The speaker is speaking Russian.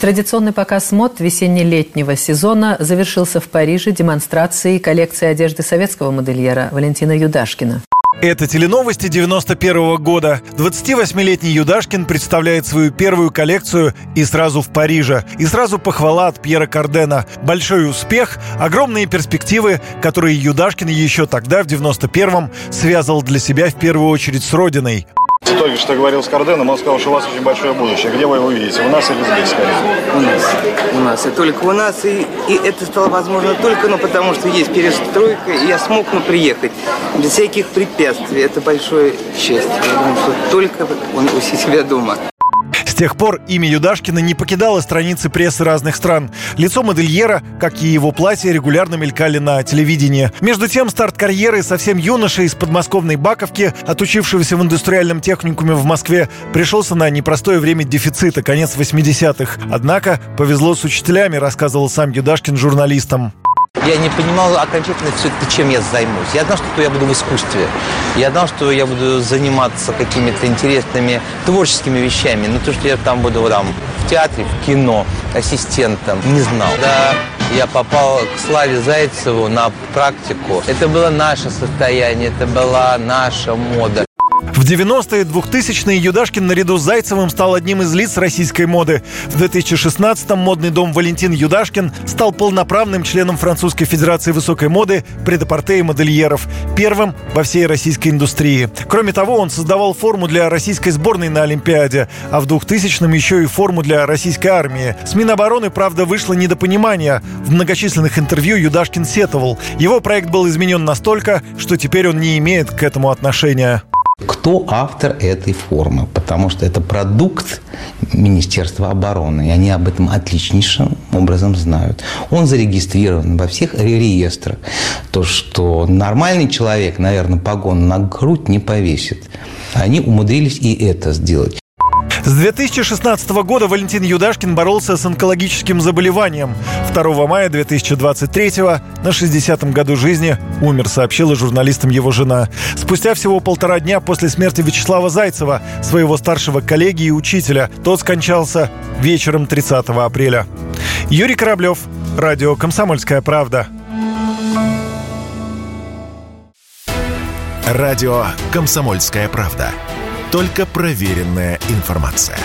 Традиционный показ мод весенне-летнего сезона завершился в Париже демонстрацией коллекции одежды советского модельера Валентина Юдашкина. Это теленовости 91 -го года. 28-летний Юдашкин представляет свою первую коллекцию и сразу в Париже. И сразу похвала от Пьера Кардена. Большой успех, огромные перспективы, которые Юдашкин еще тогда, в 91-м, связывал для себя в первую очередь с родиной. Только что говорил с Карденом, он сказал, что у вас очень большое будущее. Где вы его видите? У нас или здесь, скорее? У нас. У нас. И только у нас. И, и это стало возможно только ну, потому, что есть перестройка, и я смог ну, приехать. Без всяких препятствий. Это большое счастье. Я думаю, что только он у себя дома тех пор имя Юдашкина не покидало страницы прессы разных стран. Лицо модельера, как и его платье, регулярно мелькали на телевидении. Между тем, старт карьеры совсем юноша из подмосковной Баковки, отучившегося в индустриальном техникуме в Москве, пришелся на непростое время дефицита, конец 80-х. Однако повезло с учителями, рассказывал сам Юдашкин журналистам. Я не понимал окончательно все-таки, чем я займусь. Я знал, что я буду в искусстве. Я знал, что я буду заниматься какими-то интересными творческими вещами. Но то, что я там буду там, в театре, в кино, ассистентом, не знал. Да, я попал к Славе Зайцеву на практику. Это было наше состояние, это была наша мода. В 90-е 2000-е Юдашкин наряду с Зайцевым стал одним из лиц российской моды. В 2016-м модный дом Валентин Юдашкин стал полноправным членом Французской Федерации высокой моды, предапорте и модельеров. Первым во всей российской индустрии. Кроме того, он создавал форму для российской сборной на Олимпиаде, а в 2000-м еще и форму для российской армии. С Минобороны, правда, вышло недопонимание. В многочисленных интервью Юдашкин сетовал. Его проект был изменен настолько, что теперь он не имеет к этому отношения кто автор этой формы, потому что это продукт Министерства обороны, и они об этом отличнейшим образом знают. Он зарегистрирован во всех реестрах. То, что нормальный человек, наверное, погон на грудь не повесит. Они умудрились и это сделать. С 2016 года Валентин Юдашкин боролся с онкологическим заболеванием. 2 мая 2023 на 60-м году жизни умер, сообщила журналистам его жена. Спустя всего полтора дня после смерти Вячеслава Зайцева, своего старшего коллеги и учителя, тот скончался вечером 30 апреля. Юрий Кораблев, радио «Комсомольская правда». Радио «Комсомольская правда». Только проверенная информация.